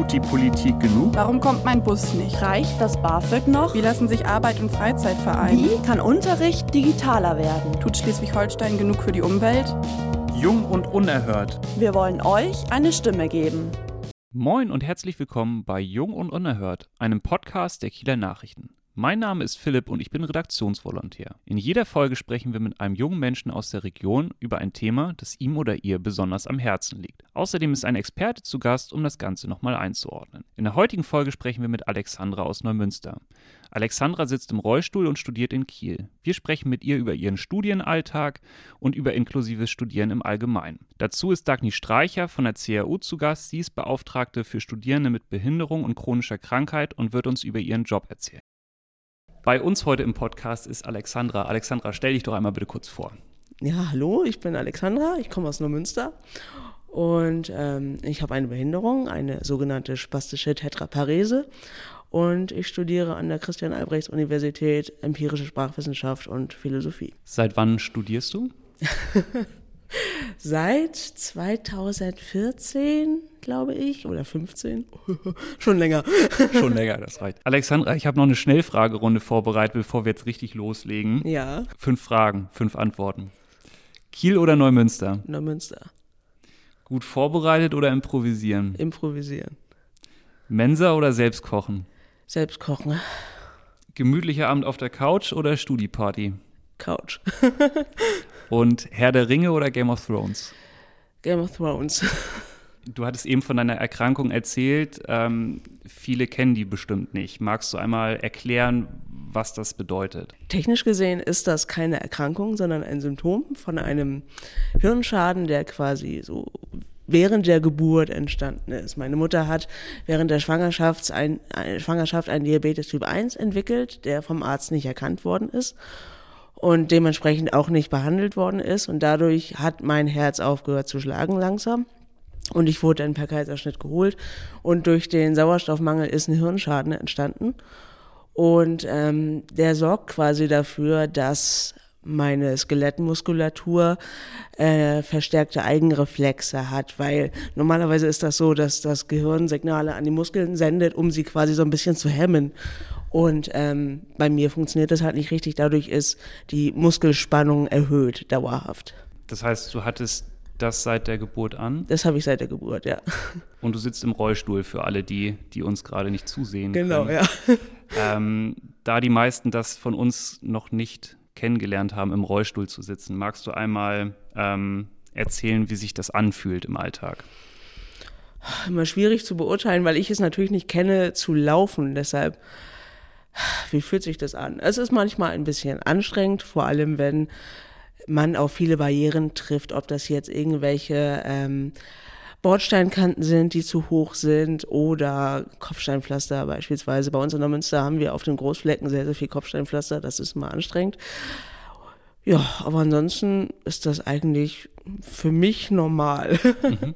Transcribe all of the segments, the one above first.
Tut die Politik genug? Warum kommt mein Bus nicht? Reicht das BAföG noch? Wie lassen sich Arbeit und Freizeit vereinen? Wie kann Unterricht digitaler werden? Tut Schleswig-Holstein genug für die Umwelt? Jung und unerhört. Wir wollen euch eine Stimme geben. Moin und herzlich willkommen bei Jung und Unerhört, einem Podcast der Kieler Nachrichten. Mein Name ist Philipp und ich bin Redaktionsvolontär. In jeder Folge sprechen wir mit einem jungen Menschen aus der Region über ein Thema, das ihm oder ihr besonders am Herzen liegt. Außerdem ist ein Experte zu Gast, um das Ganze nochmal einzuordnen. In der heutigen Folge sprechen wir mit Alexandra aus Neumünster. Alexandra sitzt im Rollstuhl und studiert in Kiel. Wir sprechen mit ihr über ihren Studienalltag und über inklusives Studieren im Allgemeinen. Dazu ist Dagny Streicher von der CAU zu Gast. Sie ist Beauftragte für Studierende mit Behinderung und chronischer Krankheit und wird uns über ihren Job erzählen. Bei uns heute im Podcast ist Alexandra. Alexandra, stell dich doch einmal bitte kurz vor. Ja, hallo, ich bin Alexandra, ich komme aus Neumünster und ähm, ich habe eine Behinderung, eine sogenannte spastische Tetraparese und ich studiere an der Christian-Albrechts-Universität empirische Sprachwissenschaft und Philosophie. Seit wann studierst du? Seit 2014, glaube ich, oder 15. Schon länger. Schon länger, das reicht. Alexandra, ich habe noch eine Schnellfragerunde vorbereitet, bevor wir jetzt richtig loslegen. Ja. Fünf Fragen, fünf Antworten. Kiel oder Neumünster? Neumünster. Gut vorbereitet oder improvisieren? Improvisieren. Mensa oder selbst kochen? Selbst kochen. Gemütlicher Abend auf der Couch oder Studieparty? Couch. Und Herr der Ringe oder Game of Thrones? Game of Thrones. Du hattest eben von deiner Erkrankung erzählt. Ähm, viele kennen die bestimmt nicht. Magst du einmal erklären, was das bedeutet? Technisch gesehen ist das keine Erkrankung, sondern ein Symptom von einem Hirnschaden, der quasi so während der Geburt entstanden ist. Meine Mutter hat während der Schwangerschaft ein, Schwangerschaft einen Diabetes Typ 1 entwickelt, der vom Arzt nicht erkannt worden ist und dementsprechend auch nicht behandelt worden ist. Und dadurch hat mein Herz aufgehört zu schlagen langsam. Und ich wurde dann per Kaiserschnitt geholt. Und durch den Sauerstoffmangel ist ein Hirnschaden entstanden. Und ähm, der sorgt quasi dafür, dass meine Skelettmuskulatur äh, verstärkte Eigenreflexe hat, weil normalerweise ist das so, dass das Gehirn Signale an die Muskeln sendet, um sie quasi so ein bisschen zu hemmen. Und ähm, bei mir funktioniert das halt nicht richtig. Dadurch ist die Muskelspannung erhöht, dauerhaft. Das heißt, du hattest das seit der Geburt an? Das habe ich seit der Geburt, ja. Und du sitzt im Rollstuhl für alle, die, die uns gerade nicht zusehen. Genau, können. ja. Ähm, da die meisten das von uns noch nicht kennengelernt haben, im Rollstuhl zu sitzen, magst du einmal ähm, erzählen, wie sich das anfühlt im Alltag? Immer schwierig zu beurteilen, weil ich es natürlich nicht kenne, zu laufen. Deshalb, wie fühlt sich das an? Es ist manchmal ein bisschen anstrengend, vor allem wenn man auf viele Barrieren trifft, ob das jetzt irgendwelche ähm, Bordsteinkanten sind, die zu hoch sind oder Kopfsteinpflaster beispielsweise. Bei uns in der Münster haben wir auf den Großflecken sehr, sehr viel Kopfsteinpflaster. Das ist immer anstrengend. Ja, aber ansonsten ist das eigentlich für mich normal. Mhm.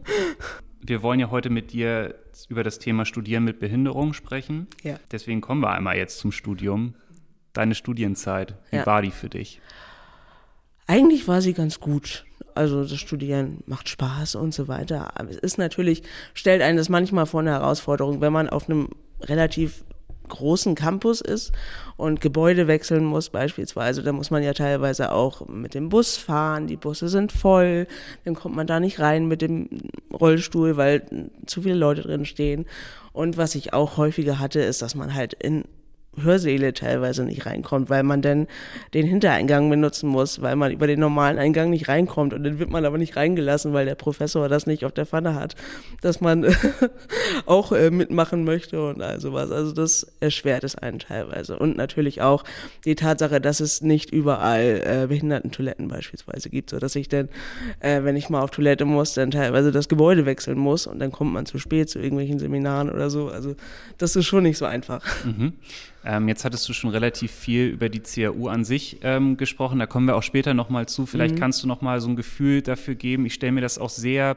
Wir wollen ja heute mit dir über das Thema Studieren mit Behinderung sprechen. Ja. Deswegen kommen wir einmal jetzt zum Studium. Deine Studienzeit, wie Ja. war die für dich? Eigentlich war sie ganz gut. Also das Studieren macht Spaß und so weiter. Aber es ist natürlich, stellt einen das manchmal vor eine Herausforderung, wenn man auf einem relativ großen Campus ist und Gebäude wechseln muss beispielsweise, da muss man ja teilweise auch mit dem Bus fahren, die Busse sind voll, dann kommt man da nicht rein mit dem Rollstuhl, weil zu viele Leute drin stehen. Und was ich auch häufiger hatte, ist, dass man halt in Hörsäle teilweise nicht reinkommt, weil man dann den Hintereingang benutzen muss, weil man über den normalen Eingang nicht reinkommt und dann wird man aber nicht reingelassen, weil der Professor das nicht auf der Pfanne hat, dass man auch äh, mitmachen möchte und all sowas. Also das erschwert es einen teilweise. Und natürlich auch die Tatsache, dass es nicht überall äh, Behindertentoiletten beispielsweise gibt, so dass ich dann, äh, wenn ich mal auf Toilette muss, dann teilweise das Gebäude wechseln muss und dann kommt man zu spät zu irgendwelchen Seminaren oder so. Also das ist schon nicht so einfach. Mhm. Ähm, jetzt hattest du schon relativ viel über die CAU an sich ähm, gesprochen. Da kommen wir auch später nochmal zu. Vielleicht kannst du nochmal so ein Gefühl dafür geben. Ich stelle mir das auch sehr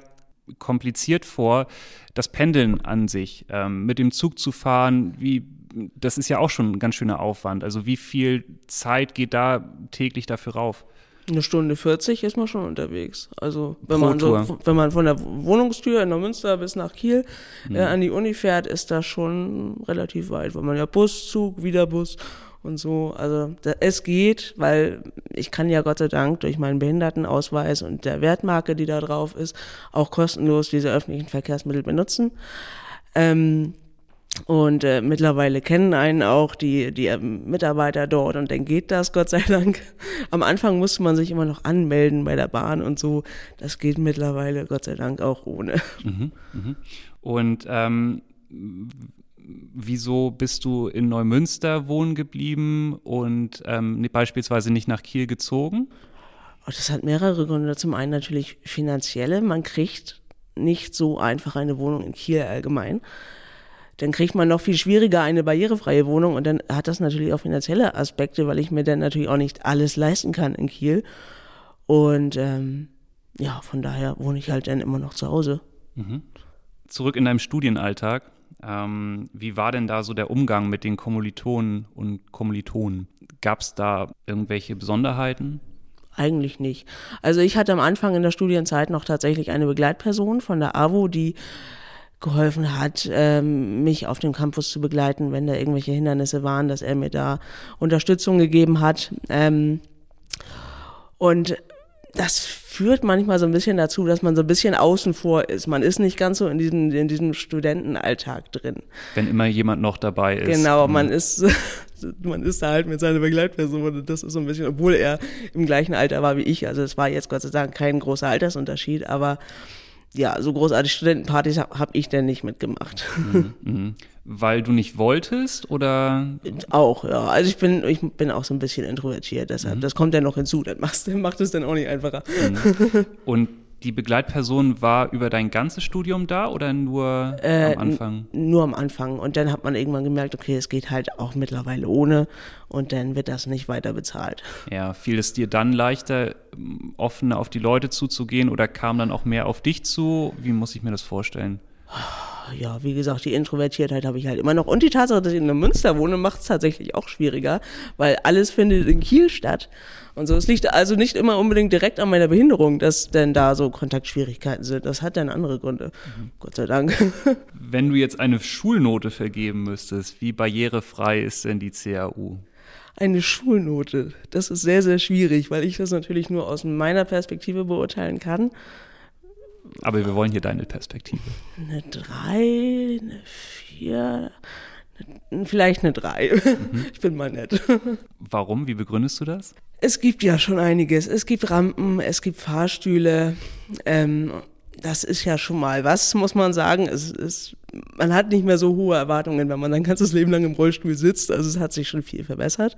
kompliziert vor, das Pendeln an sich, ähm, mit dem Zug zu fahren, wie, das ist ja auch schon ein ganz schöner Aufwand. Also wie viel Zeit geht da täglich dafür rauf? Eine Stunde 40 ist man schon unterwegs. Also wenn Pro man so, Tour. wenn man von der Wohnungstür in Neumünster bis nach Kiel äh, an die Uni fährt, ist das schon relativ weit, weil man ja Bus, Zug, wieder Bus und so. Also da, es geht, weil ich kann ja Gott sei Dank durch meinen Behindertenausweis und der Wertmarke, die da drauf ist, auch kostenlos diese öffentlichen Verkehrsmittel benutzen. Ähm, und äh, mittlerweile kennen einen auch die, die ähm, Mitarbeiter dort und dann geht das, Gott sei Dank. Am Anfang musste man sich immer noch anmelden bei der Bahn und so. Das geht mittlerweile, Gott sei Dank, auch ohne. Und ähm, wieso bist du in Neumünster wohnen geblieben und ähm, beispielsweise nicht nach Kiel gezogen? Oh, das hat mehrere Gründe. Zum einen natürlich finanzielle. Man kriegt nicht so einfach eine Wohnung in Kiel allgemein. Dann kriegt man noch viel schwieriger eine barrierefreie Wohnung und dann hat das natürlich auch finanzielle Aspekte, weil ich mir dann natürlich auch nicht alles leisten kann in Kiel. Und ähm, ja, von daher wohne ich halt dann immer noch zu Hause. Zurück in deinem Studienalltag. Ähm, wie war denn da so der Umgang mit den Kommilitonen und Kommilitonen? Gab es da irgendwelche Besonderheiten? Eigentlich nicht. Also ich hatte am Anfang in der Studienzeit noch tatsächlich eine Begleitperson von der AWO, die geholfen hat, ähm, mich auf dem Campus zu begleiten, wenn da irgendwelche Hindernisse waren, dass er mir da Unterstützung gegeben hat. Ähm, und das führt manchmal so ein bisschen dazu, dass man so ein bisschen außen vor ist. Man ist nicht ganz so in diesem, in diesem Studentenalltag drin. Wenn immer jemand noch dabei ist. Genau, Mhm. man ist, man ist da halt mit seiner Begleitperson und das ist so ein bisschen, obwohl er im gleichen Alter war wie ich. Also es war jetzt Gott sei Dank kein großer Altersunterschied, aber ja, so großartige Studentenpartys habe hab ich denn nicht mitgemacht. Mhm. Weil du nicht wolltest oder auch, ja. Also ich bin, ich bin auch so ein bisschen introvertiert, deshalb, Mhm. das kommt ja noch hinzu. Das macht, macht es dann auch nicht einfacher. und die Begleitperson war über dein ganzes Studium da oder nur Äh, am Anfang? Nur am Anfang. Und dann hat man irgendwann gemerkt, okay, es geht halt auch mittlerweile ohne und dann wird das nicht weiter bezahlt. Ja, fiel es dir dann leichter, offener auf die Leute zuzugehen oder kam dann auch mehr auf dich zu? Wie muss ich mir das vorstellen? ja, wie gesagt, die Introvertiertheit habe ich halt immer noch. Und die Tatsache, dass ich in Münster wohne, macht es tatsächlich auch schwieriger, weil alles findet in Kiel statt. Und so, es liegt also nicht immer unbedingt direkt an meiner Behinderung, dass denn da so Kontaktschwierigkeiten sind. Das hat dann andere Gründe. Gott sei Dank. Wenn du jetzt eine Schulnote vergeben müsstest, wie barrierefrei ist denn die CAU? Eine Schulnote, das ist sehr, sehr schwierig, weil ich das natürlich nur aus meiner Perspektive beurteilen kann. Aber wir wollen hier deine Perspektive. Eine drei, eine vier, eine, vielleicht eine drei. Ich bin mal nett. Warum? Wie begründest du das? Es gibt ja schon einiges. Es gibt Rampen, es gibt Fahrstühle. Ähm, das ist ja schon mal was, muss man sagen. Es ist, man hat nicht mehr so hohe Erwartungen, wenn man sein ganzes Leben lang im Rollstuhl sitzt. Also es hat sich schon viel verbessert.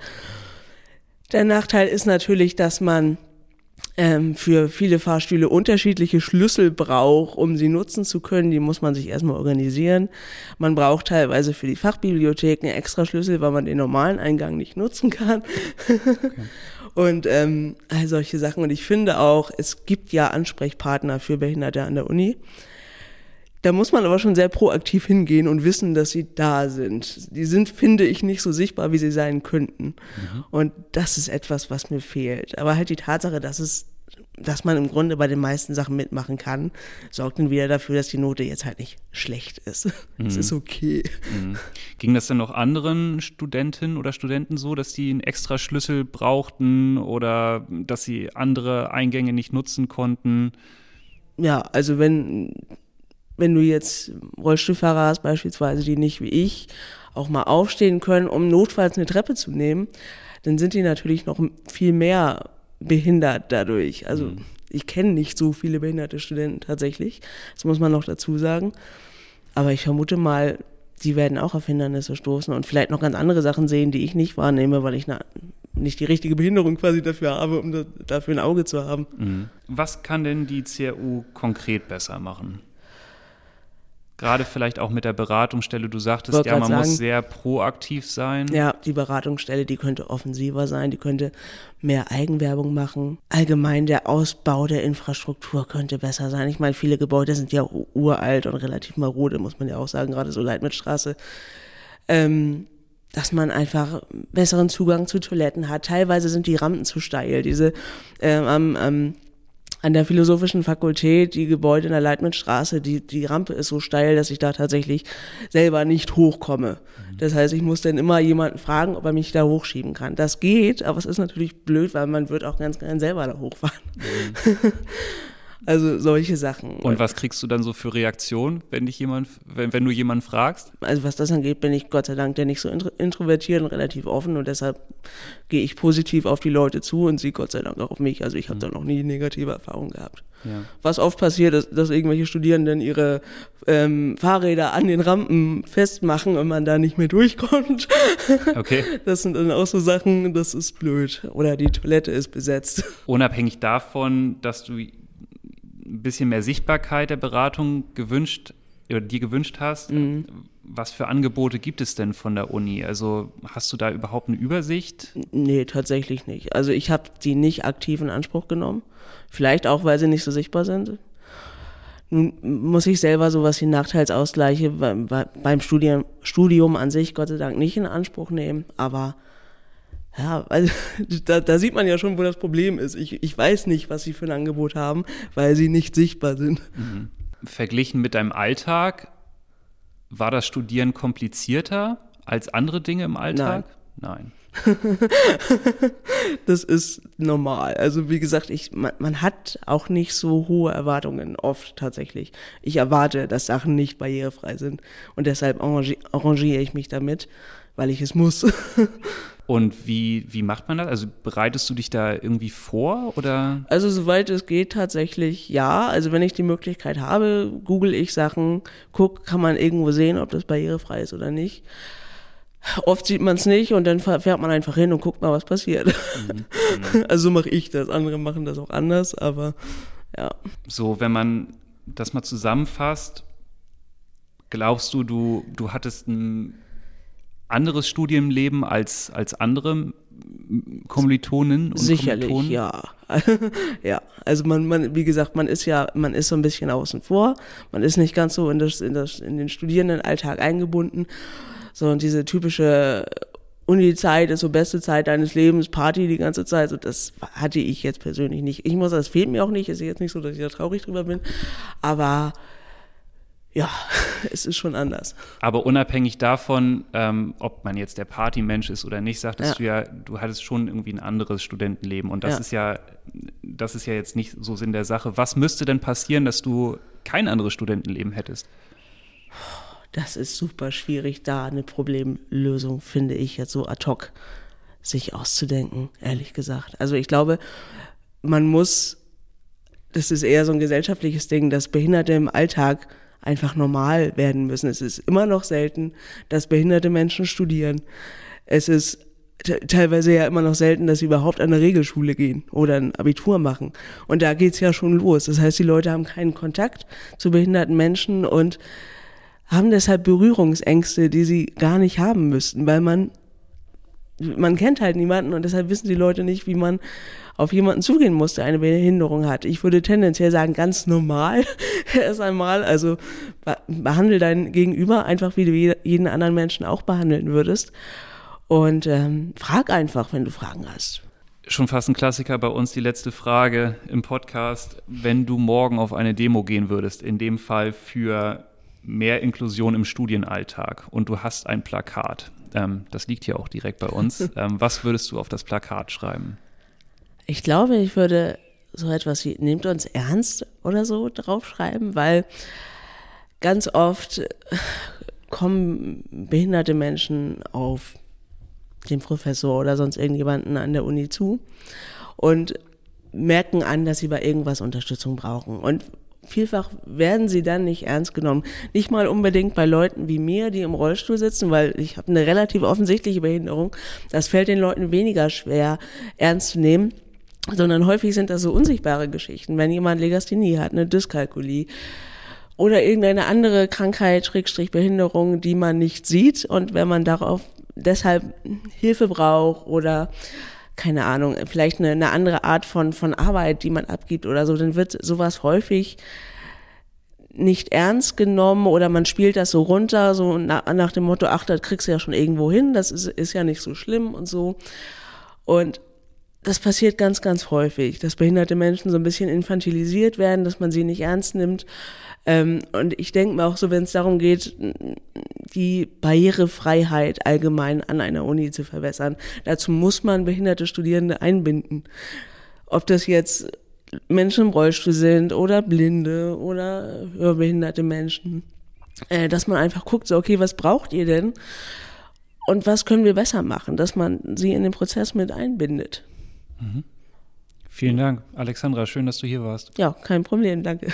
Der Nachteil ist natürlich, dass man ähm, für viele Fahrstühle unterschiedliche Schlüssel braucht, um sie nutzen zu können. Die muss man sich erstmal organisieren. Man braucht teilweise für die Fachbibliotheken extra Schlüssel, weil man den normalen Eingang nicht nutzen kann. Und ähm, all solche Sachen. Und ich finde auch, es gibt ja Ansprechpartner für Behinderte an der Uni. Da muss man aber schon sehr proaktiv hingehen und wissen, dass sie da sind. Die sind, finde ich, nicht so sichtbar, wie sie sein könnten. Und das ist etwas, was mir fehlt. Aber halt die Tatsache, dass es, dass man im Grunde bei den meisten Sachen mitmachen kann, sorgt dann wieder dafür, dass die Note jetzt halt nicht schlecht ist. Es ist okay. Mhm. Ging das denn noch anderen Studentinnen oder Studenten so, dass die einen extra Schlüssel brauchten oder dass sie andere Eingänge nicht nutzen konnten? Ja, also wenn, wenn du jetzt Rollstuhlfahrer hast, beispielsweise, die nicht wie ich auch mal aufstehen können, um notfalls eine Treppe zu nehmen, dann sind die natürlich noch viel mehr behindert dadurch. Also ich kenne nicht so viele behinderte Studenten tatsächlich. Das muss man noch dazu sagen. Aber ich vermute mal, die werden auch auf Hindernisse stoßen und vielleicht noch ganz andere Sachen sehen, die ich nicht wahrnehme, weil ich na, nicht die richtige Behinderung quasi dafür habe, um da, dafür ein Auge zu haben. Mhm. Was kann denn die CAU konkret besser machen? Gerade vielleicht auch mit der Beratungsstelle. Du sagtest Wollte ja, man muss sagen. sehr proaktiv sein. Ja, die Beratungsstelle, die könnte offensiver sein, die könnte mehr Eigenwerbung machen. Allgemein der Ausbau der Infrastruktur könnte besser sein. Ich meine, viele Gebäude sind ja uralt und relativ marode, muss man ja auch sagen, gerade so Leitmilchstraße. Ähm, dass man einfach besseren Zugang zu Toiletten hat. Teilweise sind die Rampen zu steil. Diese ähm, am an der Philosophischen Fakultät, die Gebäude in der Leitmannstraße, die, die Rampe ist so steil, dass ich da tatsächlich selber nicht hochkomme. Das heißt, ich muss dann immer jemanden fragen, ob er mich da hochschieben kann. Das geht, aber es ist natürlich blöd, weil man wird auch ganz gern selber da hochfahren. also solche Sachen. Und was kriegst du dann so für Reaktionen, wenn dich jemand, wenn, wenn du jemanden fragst? Also was das angeht, bin ich Gott sei Dank ja nicht so intro- introvertiert und relativ offen und deshalb gehe ich positiv auf die Leute zu und sie Gott sei Dank auch auf mich. Also ich habe da noch nie negative Erfahrungen gehabt. Ja. Was oft passiert, ist, dass irgendwelche Studierenden ihre ähm, Fahrräder an den Rampen festmachen und man da nicht mehr durchkommt. Okay. Das sind dann auch so Sachen, das ist blöd. Oder die Toilette ist besetzt. Unabhängig davon, dass du ein bisschen mehr Sichtbarkeit der Beratung gewünscht oder dir gewünscht hast, was für Angebote gibt es denn von der Uni? Also hast du da überhaupt eine Übersicht? Nee, tatsächlich nicht. Also ich habe die nicht aktiv in Anspruch genommen. Vielleicht auch, weil sie nicht so sichtbar sind. Nun muss ich selber sowas wie Nachteilsausgleiche beim, beim Studium, Studium an sich Gott sei Dank nicht in Anspruch nehmen. Aber ja, also da, da sieht man ja schon, wo das Problem ist. Ich, ich weiß nicht, was sie für ein Angebot haben, weil sie nicht sichtbar sind. Verglichen mit deinem Alltag, war das Studieren komplizierter als andere Dinge im Alltag? Nein. Das ist normal. Also wie gesagt, ich, man, man hat auch nicht so hohe Erwartungen oft tatsächlich. Ich erwarte, dass Sachen nicht barrierefrei sind und deshalb arrangi arrangiere ich mich damit, weil ich es muss. Und wie, wie macht man das? Also bereitest du dich da irgendwie vor oder? Also soweit es geht tatsächlich ja. Also wenn ich die Möglichkeit habe, google ich Sachen, guck, kann man irgendwo sehen, ob das barrierefrei ist oder nicht. Oft sieht man es nicht und dann fährt man einfach hin und guckt mal, was passiert. Also so mache ich das. Andere machen das auch anders, aber ja. So, wenn man das mal zusammenfasst, glaubst du, du, du hattest ein anderes Studienleben als, als andere Kommilitonen und Sicherlich, Kommilitonen? ja. ja, also man, man, wie gesagt, man ist ja, man ist so ein bisschen außen vor, man ist nicht ganz so in, das, in, das, in den Studierendenalltag eingebunden, so und diese typische Uni-Zeit ist so beste Zeit deines Lebens, Party die ganze Zeit, so das hatte ich jetzt persönlich nicht. Ich muss, das fehlt mir auch nicht, ist jetzt nicht so, dass ich da traurig drüber bin, aber ja, es ist schon anders. Aber unabhängig davon, ähm, ob man jetzt der Partymensch ist oder nicht, sagtest du ja, du hattest schon irgendwie ein anderes Studentenleben. Und das Ja. ist ja, das ist ja jetzt nicht so Sinn der Sache. Was müsste denn passieren, dass du kein anderes Studentenleben hättest? Das ist super schwierig, da eine Problemlösung, finde ich, jetzt so ad hoc sich auszudenken, ehrlich gesagt. Also ich glaube, man muss, das ist eher so ein gesellschaftliches Ding, dass Behinderte im Alltag einfach normal werden müssen. Es ist immer noch selten, dass behinderte Menschen studieren. Es ist te- teilweise ja immer noch selten, dass sie überhaupt an eine Regelschule gehen oder ein Abitur machen. Und da geht's ja schon los. Das heißt, die Leute haben keinen Kontakt zu behinderten Menschen und haben deshalb Berührungsängste, die sie gar nicht haben müssten, weil man man kennt halt niemanden und deshalb wissen die Leute nicht, wie man auf jemanden zugehen muss, der eine Behinderung hat. Ich würde tendenziell sagen, ganz normal erst einmal. Also be behandle dein Gegenüber einfach, wie du je- jeden anderen Menschen auch behandeln würdest. Und ähm, frag einfach, wenn du Fragen hast. Schon fast ein Klassiker bei uns, die letzte Frage im Podcast. Wenn du morgen auf eine Demo gehen würdest, in dem Fall für mehr Inklusion im Studienalltag und du hast ein Plakat, ähm, das liegt hier auch direkt bei uns, ähm, was würdest du auf das Plakat schreiben? Ich glaube, ich würde so etwas wie nehmt uns ernst oder so draufschreiben, weil ganz oft kommen behinderte Menschen auf den Professor oder sonst irgendjemanden an der Uni zu und merken an, dass sie bei irgendwas Unterstützung brauchen. Und vielfach werden sie dann nicht ernst genommen. Nicht mal unbedingt bei Leuten wie mir, die im Rollstuhl sitzen, weil ich habe eine relativ offensichtliche Behinderung. Das fällt den Leuten weniger schwer ernst zu nehmen sondern häufig sind das so unsichtbare Geschichten. Wenn jemand Legasthenie hat, eine Dyskalkulie oder irgendeine andere Krankheit, Schrägstrich Behinderung, die man nicht sieht und wenn man darauf deshalb Hilfe braucht oder keine Ahnung, vielleicht eine, eine andere Art von, von Arbeit, die man abgibt oder so, dann wird sowas häufig nicht ernst genommen oder man spielt das so runter, so nach, nach dem Motto, ach, das kriegst du ja schon irgendwo hin, das ist, ist ja nicht so schlimm und so. Und das passiert ganz, ganz häufig, dass behinderte Menschen so ein bisschen infantilisiert werden, dass man sie nicht ernst nimmt. Ähm, und ich denke mir auch so, wenn es darum geht, die Barrierefreiheit allgemein an einer Uni zu verbessern, dazu muss man behinderte Studierende einbinden. Ob das jetzt Menschen im Rollstuhl sind oder Blinde oder hörbehinderte Menschen, äh, dass man einfach guckt, so, okay, was braucht ihr denn? Und was können wir besser machen, dass man sie in den Prozess mit einbindet? Mhm. Vielen Dank, Alexandra. Schön, dass du hier warst. Ja, kein Problem, danke.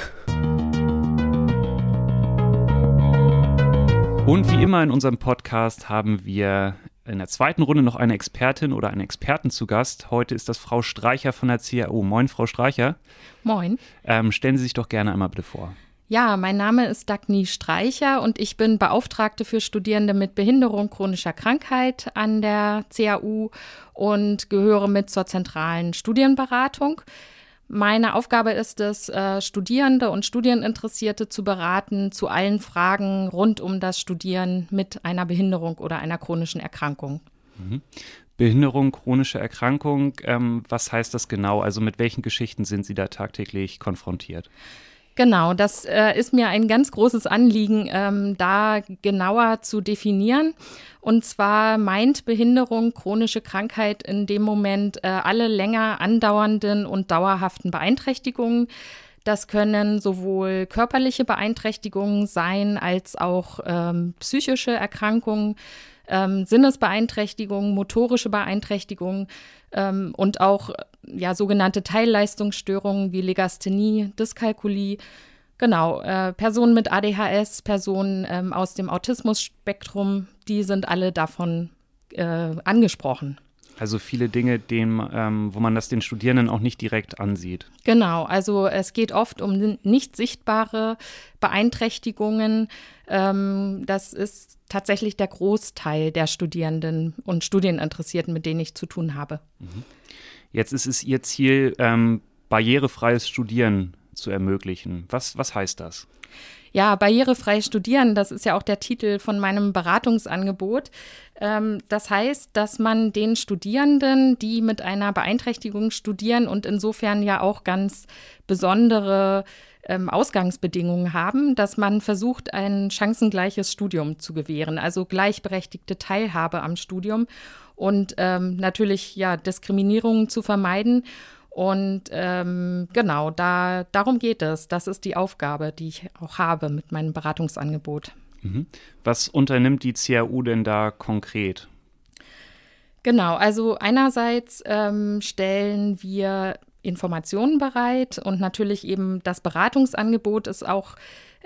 Und wie immer in unserem Podcast haben wir in der zweiten Runde noch eine Expertin oder einen Experten zu Gast. Heute ist das Frau Streicher von der CAO. Moin, Frau Streicher. Moin. Ähm, stellen Sie sich doch gerne einmal bitte vor. Ja, mein Name ist Dagny Streicher und ich bin Beauftragte für Studierende mit Behinderung chronischer Krankheit an der CAU und gehöre mit zur zentralen Studienberatung. Meine Aufgabe ist es, äh, Studierende und Studieninteressierte zu beraten zu allen Fragen rund um das Studieren mit einer Behinderung oder einer chronischen Erkrankung. Mhm. Behinderung, chronische Erkrankung, ähm, was heißt das genau? Also mit welchen Geschichten sind Sie da tagtäglich konfrontiert? Genau, das äh, ist mir ein ganz großes Anliegen, ähm, da genauer zu definieren. Und zwar meint Behinderung, chronische Krankheit in dem Moment äh, alle länger andauernden und dauerhaften Beeinträchtigungen. Das können sowohl körperliche Beeinträchtigungen sein als auch ähm, psychische Erkrankungen, ähm, Sinnesbeeinträchtigungen, motorische Beeinträchtigungen ähm, und auch ja, sogenannte Teilleistungsstörungen wie Legasthenie, Dyskalkulie. Genau, äh, Personen mit ADHS, Personen ähm, aus dem Autismusspektrum, die sind alle davon äh, angesprochen. Also viele Dinge, dem, ähm, wo man das den Studierenden auch nicht direkt ansieht. Genau, also es geht oft um nicht sichtbare Beeinträchtigungen. Ähm, das ist tatsächlich der Großteil der Studierenden und Studieninteressierten, mit denen ich zu tun habe. Mhm. Jetzt ist es Ihr Ziel, ähm, barrierefreies Studieren zu ermöglichen. Was, was heißt das? Ja, barrierefrei studieren, das ist ja auch der Titel von meinem Beratungsangebot. Ähm, das heißt, dass man den Studierenden, die mit einer Beeinträchtigung studieren und insofern ja auch ganz besondere ähm, Ausgangsbedingungen haben, dass man versucht, ein chancengleiches Studium zu gewähren, also gleichberechtigte Teilhabe am Studium und ähm, natürlich ja Diskriminierungen zu vermeiden. Und ähm, genau, da, darum geht es. Das ist die Aufgabe, die ich auch habe mit meinem Beratungsangebot. Mhm. Was unternimmt die CAU denn da konkret? Genau, also einerseits ähm, stellen wir Informationen bereit und natürlich eben das Beratungsangebot ist auch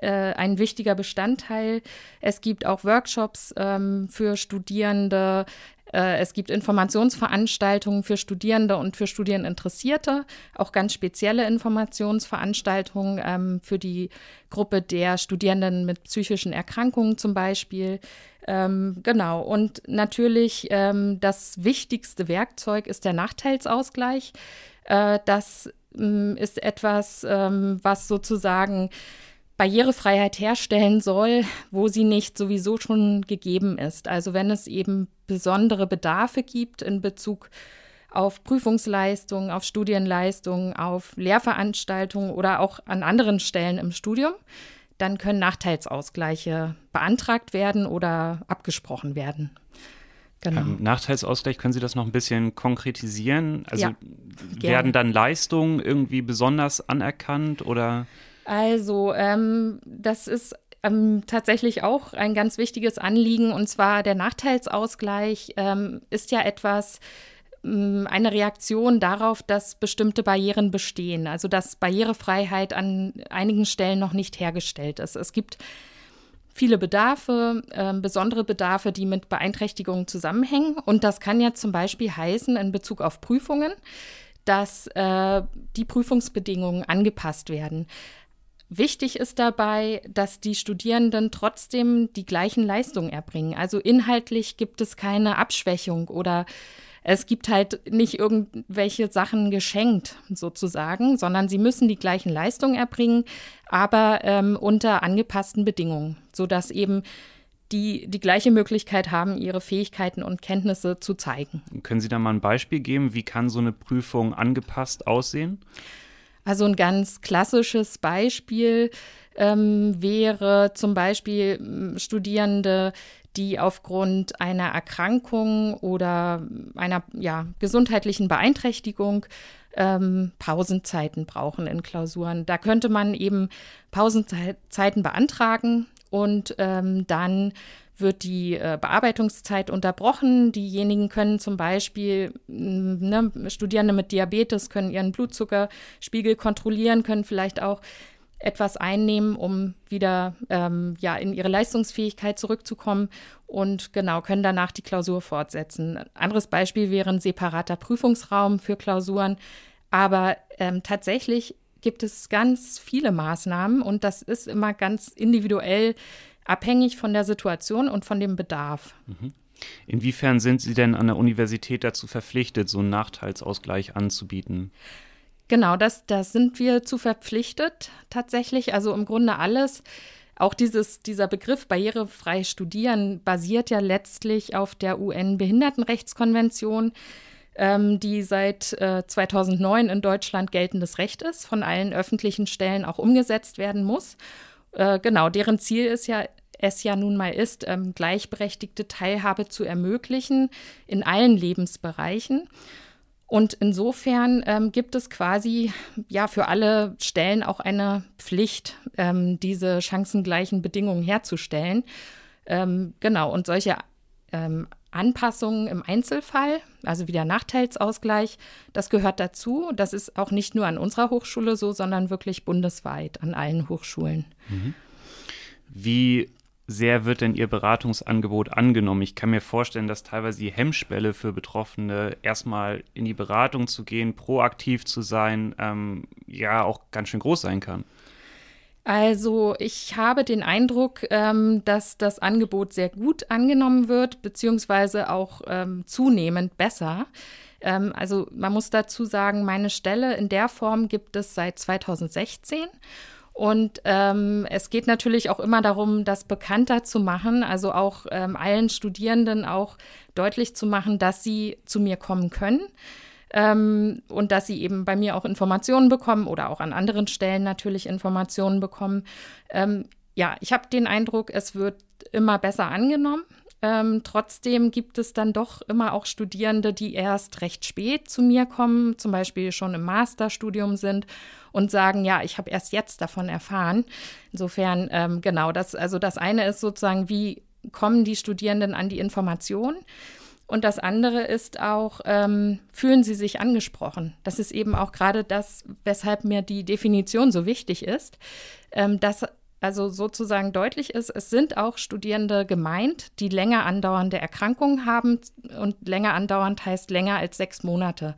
äh, ein wichtiger Bestandteil. Es gibt auch Workshops ähm, für Studierende. Äh, es gibt Informationsveranstaltungen für Studierende und für Studieninteressierte, auch ganz spezielle Informationsveranstaltungen ähm, für die Gruppe der Studierenden mit psychischen Erkrankungen zum Beispiel. Ähm, genau, und natürlich ähm, das wichtigste Werkzeug ist der Nachteilsausgleich. Äh, das ähm, ist etwas, ähm, was sozusagen Barrierefreiheit herstellen soll, wo sie nicht sowieso schon gegeben ist. Also wenn es eben besondere Bedarfe gibt in Bezug auf Prüfungsleistungen, auf Studienleistungen, auf Lehrveranstaltungen oder auch an anderen Stellen im Studium, dann können Nachteilsausgleiche beantragt werden oder abgesprochen werden. Genau. Ähm, Nachteilsausgleich, können Sie das noch ein bisschen konkretisieren? Also ja, werden dann Leistungen irgendwie besonders anerkannt oder? Also, ähm, das ist ähm, tatsächlich auch ein ganz wichtiges Anliegen. Und zwar der Nachteilsausgleich ähm, ist ja etwas, ähm, eine Reaktion darauf, dass bestimmte Barrieren bestehen. Also, dass Barrierefreiheit an einigen Stellen noch nicht hergestellt ist. Es gibt viele Bedarfe, äh, besondere Bedarfe, die mit Beeinträchtigungen zusammenhängen. Und das kann ja zum Beispiel heißen in Bezug auf Prüfungen, dass äh, die Prüfungsbedingungen angepasst werden. Wichtig ist dabei, dass die Studierenden trotzdem die gleichen Leistungen erbringen. Also inhaltlich gibt es keine Abschwächung oder es gibt halt nicht irgendwelche Sachen geschenkt sozusagen, sondern sie müssen die gleichen Leistungen erbringen, aber ähm, unter angepassten Bedingungen, sodass eben die die gleiche Möglichkeit haben, ihre Fähigkeiten und Kenntnisse zu zeigen. Können Sie da mal ein Beispiel geben? Wie kann so eine Prüfung angepasst aussehen? Also ein ganz klassisches Beispiel ähm, wäre zum Beispiel Studierende, die aufgrund einer Erkrankung oder einer ja, gesundheitlichen Beeinträchtigung ähm, Pausenzeiten brauchen in Klausuren. Da könnte man eben Pausenzeiten beantragen und ähm, dann wird die äh, Bearbeitungszeit unterbrochen. Diejenigen können zum Beispiel, ne, Studierende mit Diabetes können ihren Blutzuckerspiegel kontrollieren, können vielleicht auch etwas einnehmen, um wieder ähm, ja, in ihre Leistungsfähigkeit zurückzukommen und genau können danach die Klausur fortsetzen. Ein anderes Beispiel wäre ein separater Prüfungsraum für Klausuren. Aber ähm, tatsächlich gibt es ganz viele Maßnahmen und das ist immer ganz individuell abhängig von der Situation und von dem Bedarf. Mhm. Inwiefern sind Sie denn an der Universität dazu verpflichtet, so einen Nachteilsausgleich anzubieten? Genau, das, das sind wir zu verpflichtet tatsächlich. Also im Grunde alles. Auch dieses, dieser Begriff barrierefrei studieren basiert ja letztlich auf der UN-Behindertenrechtskonvention, ähm, die seit äh, 2009 in Deutschland geltendes Recht ist, von allen öffentlichen Stellen auch umgesetzt werden muss. Äh, genau, deren Ziel ist ja es ja nun mal ist, ähm, gleichberechtigte Teilhabe zu ermöglichen in allen Lebensbereichen. Und insofern ähm, gibt es quasi ja für alle Stellen auch eine Pflicht, ähm, diese chancengleichen Bedingungen herzustellen. Ähm, genau, und solche ähm, Anpassungen im Einzelfall, also wie der Nachteilsausgleich, das gehört dazu. Das ist auch nicht nur an unserer Hochschule so, sondern wirklich bundesweit an allen Hochschulen. Mhm. Wie sehr wird denn Ihr Beratungsangebot angenommen? Ich kann mir vorstellen, dass teilweise die Hemmschwelle für Betroffene, erstmal in die Beratung zu gehen, proaktiv zu sein, ähm, ja auch ganz schön groß sein kann. Also ich habe den Eindruck, ähm, dass das Angebot sehr gut angenommen wird, beziehungsweise auch ähm, zunehmend besser. Ähm, also man muss dazu sagen, meine Stelle in der Form gibt es seit 2016. Und ähm, es geht natürlich auch immer darum, das bekannter zu machen, also auch ähm, allen Studierenden auch deutlich zu machen, dass sie zu mir kommen können. Ähm, und dass sie eben bei mir auch Informationen bekommen oder auch an anderen Stellen natürlich Informationen bekommen. Ähm, ja, ich habe den Eindruck, es wird immer besser angenommen. Ähm, trotzdem gibt es dann doch immer auch Studierende, die erst recht spät zu mir kommen, zum Beispiel schon im Masterstudium sind und sagen, ja, ich habe erst jetzt davon erfahren. Insofern, ähm, genau, das, also das eine ist sozusagen, wie kommen die Studierenden an die Information? Und das andere ist auch, ähm, fühlen sie sich angesprochen? Das ist eben auch gerade das, weshalb mir die Definition so wichtig ist, ähm, dass also sozusagen deutlich ist, es sind auch Studierende gemeint, die länger andauernde Erkrankungen haben und länger andauernd heißt länger als sechs Monate.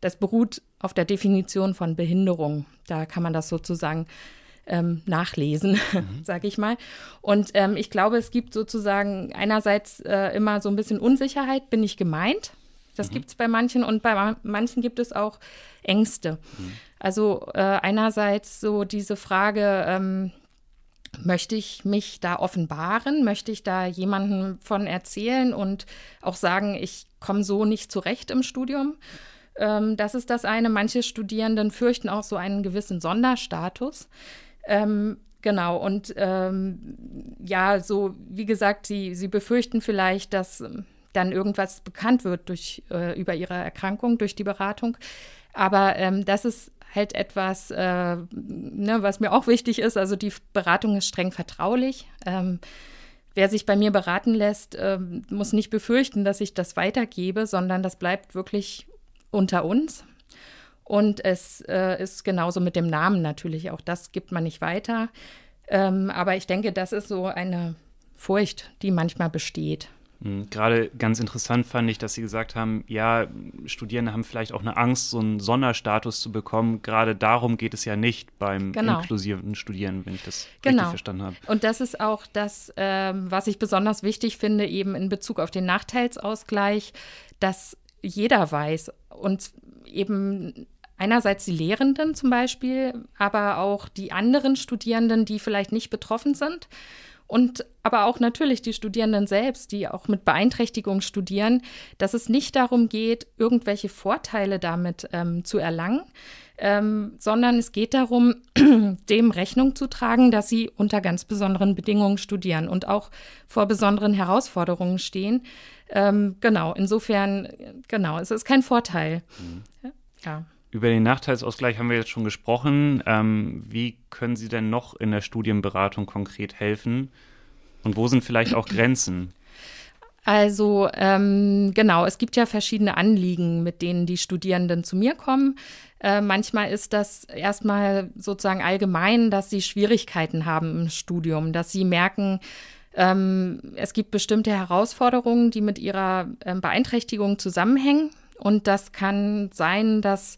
Das beruht auf der Definition von Behinderung. Da kann man das sozusagen ähm, nachlesen, mhm. sage ich mal. Und ähm, ich glaube, es gibt sozusagen einerseits äh, immer so ein bisschen Unsicherheit, bin ich gemeint? Das mhm. gibt es bei manchen und bei manchen gibt es auch Ängste. Mhm. Also äh, einerseits so diese Frage, ähm, möchte ich mich da offenbaren? Möchte ich da jemandem von erzählen und auch sagen, ich komme so nicht zurecht im Studium? Ähm, das ist das eine. Manche Studierenden fürchten auch so einen gewissen Sonderstatus. Ähm, genau, und ähm, ja, so wie gesagt, sie, sie befürchten vielleicht, dass ähm, dann irgendwas bekannt wird durch, äh, über ihre Erkrankung, durch die Beratung. Aber ähm, das ist halt etwas, äh, ne, was mir auch wichtig ist. Also die Beratung ist streng vertraulich. Ähm, wer sich bei mir beraten lässt, äh, muss nicht befürchten, dass ich das weitergebe, sondern das bleibt wirklich unter uns. Und es äh, ist genauso mit dem Namen natürlich. Auch das gibt man nicht weiter. Ähm, aber ich denke, das ist so eine Furcht, die manchmal besteht. Hm, gerade ganz interessant fand ich, dass Sie gesagt haben, ja, Studierende haben vielleicht auch eine Angst, so einen Sonderstatus zu bekommen. Gerade darum geht es ja nicht beim genau. inklusiven Studieren, wenn ich das genau. richtig verstanden habe. Und das ist auch das, ähm, was ich besonders wichtig finde, eben in Bezug auf den Nachteilsausgleich, dass jeder weiß. Und eben einerseits die Lehrenden zum Beispiel, aber auch die anderen Studierenden, die vielleicht nicht betroffen sind. Und aber auch natürlich die Studierenden selbst, die auch mit Beeinträchtigung studieren, dass es nicht darum geht, irgendwelche Vorteile damit ähm, zu erlangen, ähm, sondern es geht darum, dem Rechnung zu tragen, dass sie unter ganz besonderen Bedingungen studieren und auch vor besonderen Herausforderungen stehen. Ähm, genau, insofern, genau, es ist kein Vorteil. Mhm. Ja. Über den Nachteilsausgleich haben wir jetzt schon gesprochen. Ähm, wie können Sie denn noch in der Studienberatung konkret helfen? Und wo sind vielleicht auch Grenzen? Also ähm, genau, es gibt ja verschiedene Anliegen, mit denen die Studierenden zu mir kommen. Äh, manchmal ist das erstmal sozusagen allgemein, dass sie Schwierigkeiten haben im Studium, dass sie merken, ähm, es gibt bestimmte Herausforderungen, die mit ihrer äh, Beeinträchtigung zusammenhängen. Und das kann sein, dass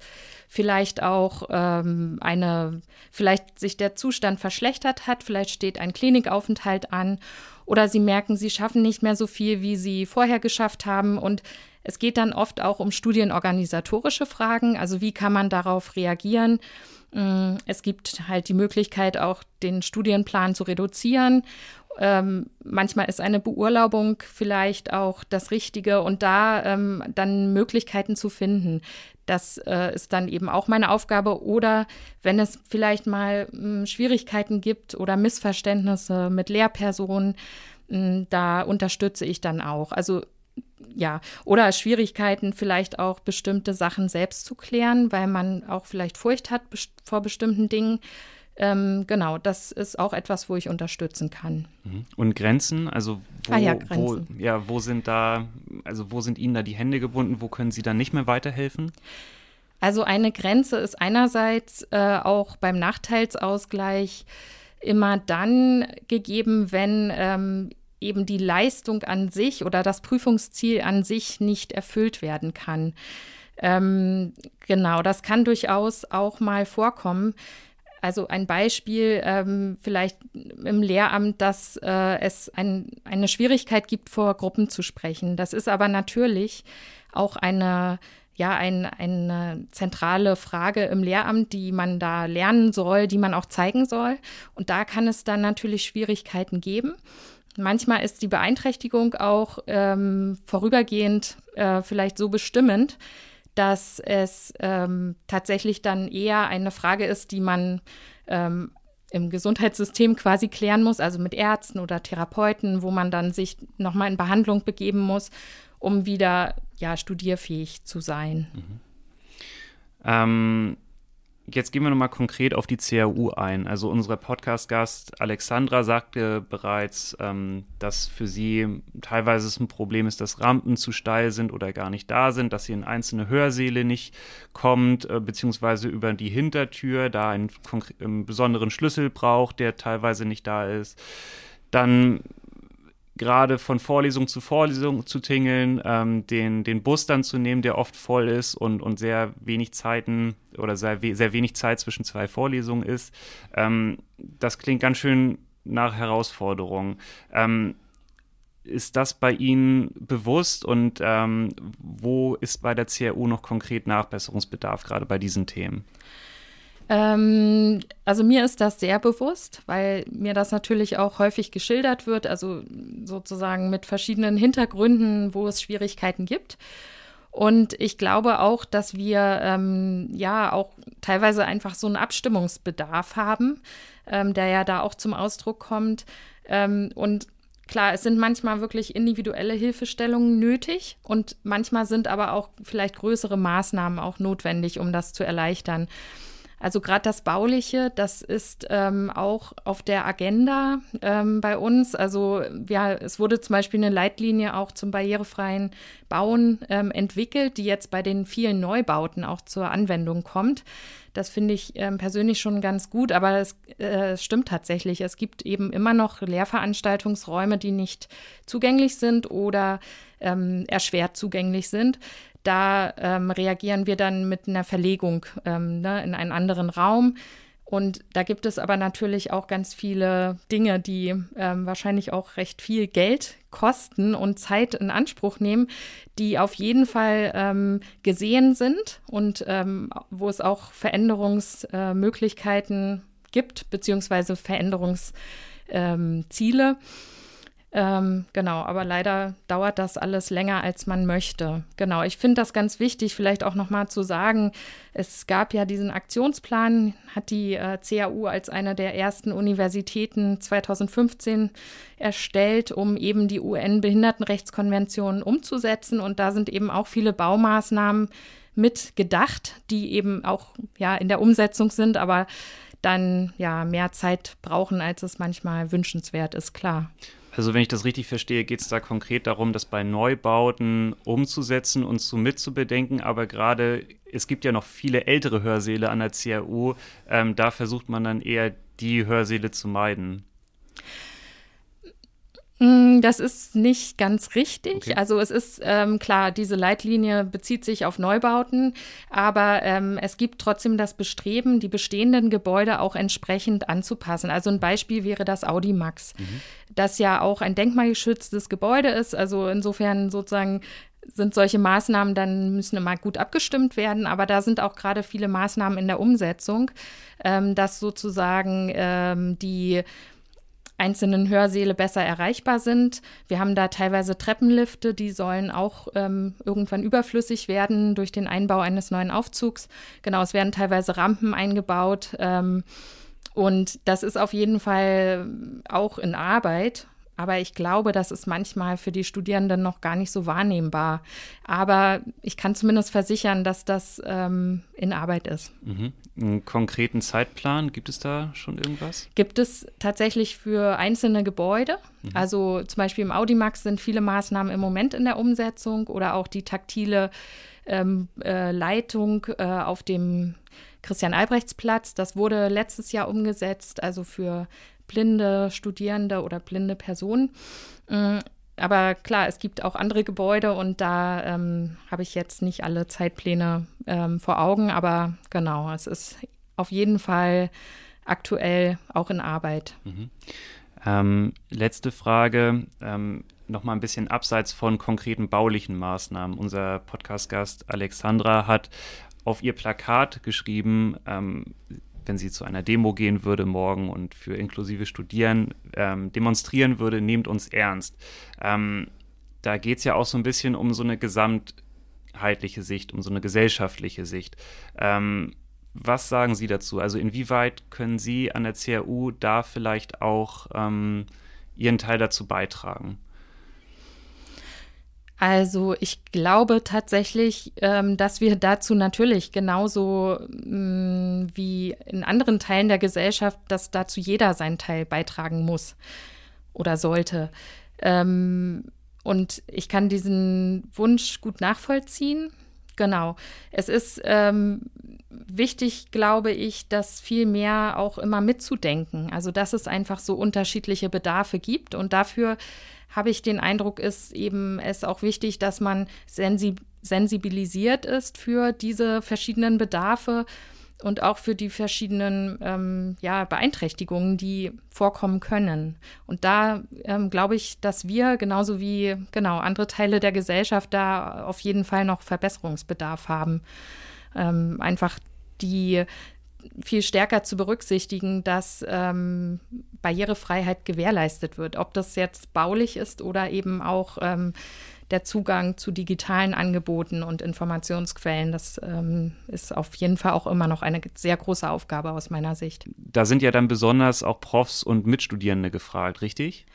vielleicht auch ähm, eine, vielleicht sich der Zustand verschlechtert hat, vielleicht steht ein Klinikaufenthalt an oder sie merken, sie schaffen nicht mehr so viel, wie sie vorher geschafft haben. Und es geht dann oft auch um studienorganisatorische Fragen, also wie kann man darauf reagieren. Mm, es gibt halt die Möglichkeit, auch den Studienplan zu reduzieren ähm, manchmal ist eine Beurlaubung vielleicht auch das Richtige und da ähm, dann Möglichkeiten zu finden. Das äh, ist dann eben auch meine Aufgabe. Oder wenn es vielleicht mal mh, hm, Schwierigkeiten gibt oder Missverständnisse mit Lehrpersonen, mh, hm, da unterstütze ich dann auch. Also ja, oder Schwierigkeiten, vielleicht auch bestimmte Sachen selbst zu klären, weil man auch vielleicht Furcht hat vor bestimmten Dingen. Ähm, genau, das ist auch etwas, wo ich unterstützen kann. Mhm. Und Grenzen, also wo, ah ja, Grenzen. wo, ja, wo sind da, also wo sind Ihnen da die Hände gebunden, wo können Sie dann nicht mehr weiterhelfen? Also eine Grenze ist einerseits äh, auch beim Nachteilsausgleich immer dann gegeben, wenn ähm, eben die Leistung an sich oder das Prüfungsziel an sich nicht erfüllt werden kann. Ähm, genau, das kann durchaus auch mal vorkommen. Also ein Beispiel ähm, vielleicht im Lehramt, dass äh, es ein, eine Schwierigkeit gibt, vor Gruppen zu sprechen. Das ist aber natürlich auch eine ja, ein, eine zentrale Frage im Lehramt, die man da lernen soll, die man auch zeigen soll. Und da kann es dann natürlich Schwierigkeiten geben. Manchmal ist die Beeinträchtigung auch ähm, vorübergehend äh, vielleicht so bestimmend, dass es ähm, tatsächlich dann eher eine Frage ist, die man ähm, im Gesundheitssystem quasi klären muss, also mit Ärzten oder Therapeuten, wo man dann sich nochmal in Behandlung begeben muss, um wieder ja, studierfähig zu sein. Mhm. Ähm, Jetzt gehen wir nochmal konkret auf die CAU ein. Also unser Podcast-Gast Alexandra sagte bereits, ähm, dass für sie teilweise es ein Problem ist, dass Rampen zu steil sind oder gar nicht da sind, dass sie in einzelne Hörsäle nicht kommt, äh, beziehungsweise über die Hintertür da einen, einen besonderen Schlüssel braucht, der teilweise nicht da ist. Dann gerade von Vorlesung zu Vorlesung zu tingeln, ähm, den, den Bus dann zu nehmen, der oft voll ist und, und sehr wenig Zeiten oder sehr, sehr wenig Zeit zwischen zwei Vorlesungen ist. Ähm, das klingt ganz schön nach Herausforderung. Ähm, ist das bei Ihnen bewusst und ähm, wo ist bei der CRU noch konkret Nachbesserungsbedarf, gerade bei diesen Themen? Ähm, also mir ist das sehr bewusst, weil mir das natürlich auch häufig geschildert wird, also sozusagen mit verschiedenen Hintergründen, wo es Schwierigkeiten gibt. Und ich glaube auch, dass wir ähm, ja auch teilweise einfach so einen Abstimmungsbedarf haben, ähm, der ja da auch zum Ausdruck kommt. Ähm, und klar, es sind manchmal wirklich individuelle Hilfestellungen nötig und manchmal sind aber auch vielleicht größere Maßnahmen auch notwendig, um das zu erleichtern. Also gerade das Bauliche, das ist ähm, auch auf der Agenda ähm, bei uns. Also ja, es wurde zum Beispiel eine Leitlinie auch zum barrierefreien Bauen ähm, entwickelt, die jetzt bei den vielen Neubauten auch zur Anwendung kommt. Das finde ich ähm, persönlich schon ganz gut, aber es äh, stimmt tatsächlich. Es gibt eben immer noch Lehrveranstaltungsräume, die nicht zugänglich sind oder ähm, erschwert zugänglich sind. Da ähm, reagieren wir dann mit einer Verlegung ähm, ne, in einen anderen Raum. Und da gibt es aber natürlich auch ganz viele Dinge, die ähm, wahrscheinlich auch recht viel Geld kosten und Zeit in Anspruch nehmen, die auf jeden Fall ähm, gesehen sind und ähm, wo es auch Veränderungsmöglichkeiten äh, gibt, beziehungsweise Veränderungsziele. Ähm, genau, aber leider dauert das alles länger, als man möchte. Genau, ich finde das ganz wichtig, vielleicht auch nochmal zu sagen, es gab ja diesen Aktionsplan, hat die äh, CAU als eine der ersten Universitäten 2015 erstellt, um eben die UN-Behindertenrechtskonvention umzusetzen. Und da sind eben auch viele Baumaßnahmen mit gedacht, die eben auch ja in der Umsetzung sind, aber dann ja mehr Zeit brauchen, als es manchmal wünschenswert ist, klar. Also wenn ich das richtig verstehe, geht es da konkret darum, das bei Neubauten umzusetzen und zu mitzubedenken. Aber gerade, es gibt ja noch viele ältere Hörsäle an der CAU. Ähm, da versucht man dann eher die Hörsäle zu meiden. Mm, das ist nicht ganz richtig. Okay. Also es ist ähm, klar, diese Leitlinie bezieht sich auf Neubauten, aber ähm, es gibt trotzdem das Bestreben, die bestehenden Gebäude auch entsprechend anzupassen. Also ein Beispiel wäre das Audimax, mhm. das ja auch ein denkmalgeschütztes Gebäude ist. Also insofern sozusagen sind solche Maßnahmen dann müssen immer gut abgestimmt werden, aber da sind auch gerade viele Maßnahmen in der Umsetzung, ähm, dass sozusagen ähm, die einzelnen Hörsäle besser erreichbar sind. Wir haben da teilweise Treppenlifte, die sollen auch ähm, irgendwann überflüssig werden durch den Einbau eines neuen Aufzugs. Genau, es werden teilweise Rampen eingebaut. Ähm, und das ist auf jeden Fall auch in Arbeit. Aber ich glaube, das ist manchmal für die Studierenden noch gar nicht so wahrnehmbar. Aber ich kann zumindest versichern, dass das ähm, in Arbeit ist. Mhm. Einen konkreten Zeitplan, gibt es da schon irgendwas? Gibt es tatsächlich für einzelne Gebäude. Mhm. Also zum Beispiel im Audimax sind viele Maßnahmen im Moment in der Umsetzung oder auch die taktile ähm, äh, Leitung äh, auf dem Christian-Albrechts-Platz. Das wurde letztes Jahr umgesetzt, also für blinde Studierende oder blinde Personen. Mm, aber klar, es gibt auch andere Gebäude und da ähm, habe ich jetzt nicht alle Zeitpläne ähm, vor Augen, aber genau, es ist auf jeden Fall aktuell auch in Arbeit. Mhm. Ähm, letzte Frage, ähm, nochmal ein bisschen abseits von konkreten baulichen Maßnahmen. Unser Podcast-Gast Alexandra hat auf ihr Plakat geschrieben, ähm, wenn sie zu einer Demo gehen würde morgen und für inklusive Studieren ähm, demonstrieren würde, nehmt uns ernst. Ähm, da geht es ja auch so ein bisschen um so eine gesamtheitliche Sicht, um so eine gesellschaftliche Sicht. Ähm, was sagen Sie dazu? Also inwieweit können Sie an der CAU da vielleicht auch ähm, Ihren Teil dazu beitragen? Also ich glaube tatsächlich, ähm, dass wir dazu natürlich genauso mm, wie in anderen Teilen der Gesellschaft, dass dazu jeder seinen Teil beitragen muss oder sollte. Ähm, und ich kann diesen Wunsch gut nachvollziehen. Genau. Es ist ähm, wichtig, glaube ich, das viel mehr auch immer mitzudenken. Also, dass es einfach so unterschiedliche Bedarfe gibt und dafür habe ich den Eindruck, ist eben es auch wichtig, dass man sensib sensibilisiert ist für diese verschiedenen Bedarfe und auch für die verschiedenen ähm, ja, Beeinträchtigungen, die vorkommen können. Und da ähm, glaube ich, dass wir genauso wie genau andere Teile der Gesellschaft da auf jeden Fall noch Verbesserungsbedarf haben. Ähm, einfach die viel stärker zu berücksichtigen, dass ähm, Barrierefreiheit gewährleistet wird. Ob das jetzt baulich ist oder eben auch ähm, der Zugang zu digitalen Angeboten und Informationsquellen. Das ähm, ist auf jeden Fall auch immer noch eine sehr große Aufgabe aus meiner Sicht. Da sind ja dann besonders auch Profs und Mitstudierende gefragt, richtig?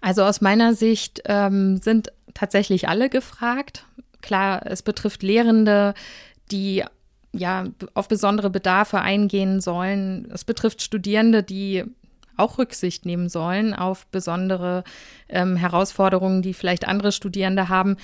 Also aus meiner Sicht ähm, sind tatsächlich alle gefragt. Klar, es betrifft Lehrende, die ja auf besondere Bedarfe eingehen sollen. Es betrifft Studierende, die auch Rücksicht nehmen sollen auf besondere ähm, Herausforderungen, die vielleicht andere Studierende haben.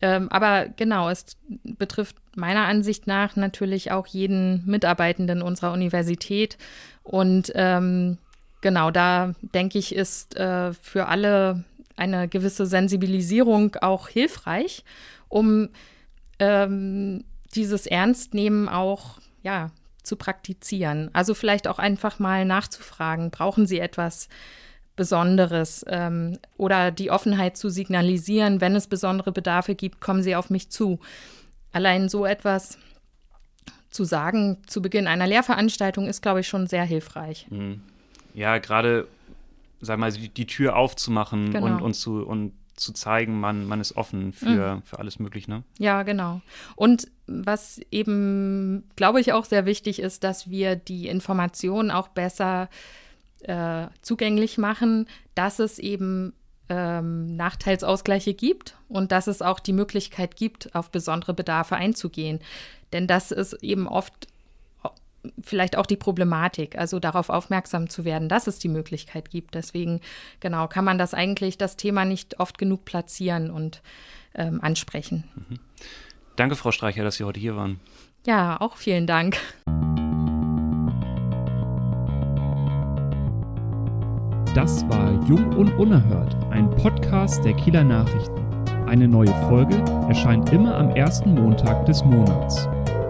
Ähm, aber genau, es betrifft meiner Ansicht nach natürlich auch jeden Mitarbeitenden unserer Universität. Und ähm, genau, da denke ich, ist äh, für alle eine gewisse Sensibilisierung auch hilfreich, um ähm, dieses Ernstnehmen auch ja, zu praktizieren. Also vielleicht auch einfach mal nachzufragen, brauchen Sie etwas Besonderes ähm, oder die Offenheit zu signalisieren, wenn es besondere Bedarfe gibt, kommen Sie auf mich zu. Allein so etwas zu sagen zu Beginn einer Lehrveranstaltung ist, glaube ich, schon sehr hilfreich. Mhm. Ja, gerade, sag mal, die, die Tür aufzumachen Genau. und, und, zu, und zu zeigen, man, man ist offen für, Mhm. für alles Mögliche, ne? Ja, genau. Und was eben, glaube ich, auch sehr wichtig ist, dass wir die Informationen auch besser äh, zugänglich machen, dass es eben ähm, Nachteilsausgleiche gibt und dass es auch die Möglichkeit gibt, auf besondere Bedarfe einzugehen. Denn das ist eben oft vielleicht auch die Problematik, also darauf aufmerksam zu werden, dass es die Möglichkeit gibt. Deswegen, genau, kann man das eigentlich, das Thema nicht oft genug platzieren und ähm, ansprechen. Danke, Frau Streicher, dass Sie heute hier waren. Ja, auch vielen Dank. Das war Jung und Unerhört, ein Podcast der Kieler Nachrichten. Eine neue Folge erscheint immer am ersten Montag des Monats.